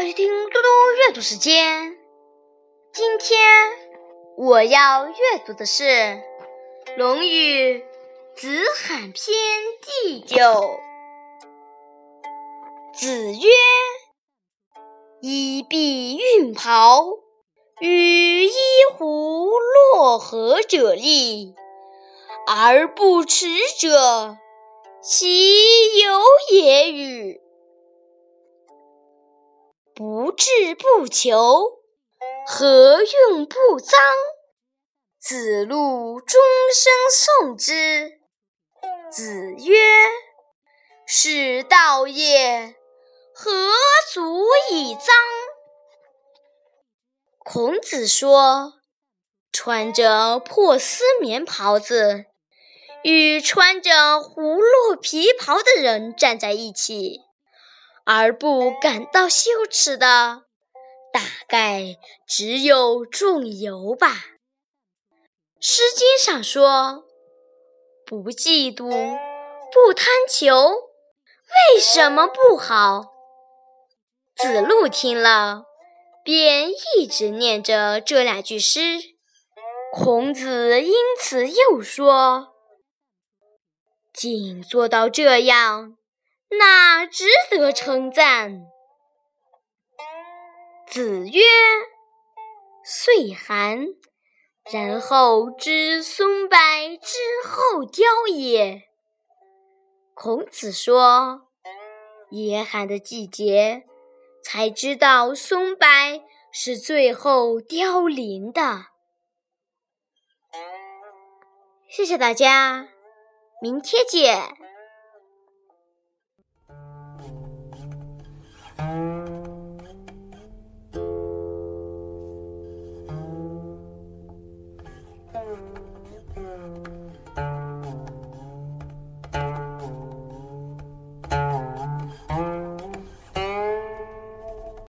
收听嘟嘟阅读时间。今天我要阅读的是《论语·子罕篇》第九。子曰：“衣敝运袍，与衣狐洛河者立，而不耻者，其有也与？”不志不求，何用不臧？子路终身诵之。子曰：“是道也，何足以臧？”孔子说：“穿着破丝棉袍子，与穿着葫芦皮袍的人站在一起。”而不感到羞耻的，大概只有仲由吧。《诗经》上说：“不嫉妒，不贪求，为什么不好？”子路听了，便一直念着这两句诗。孔子因此又说：“仅做到这样。”那值得称赞。子曰：“岁寒，然后知松柏之后凋也。”孔子说：“严寒的季节，才知道松柏是最后凋零的。”谢谢大家，明天见。Thank you.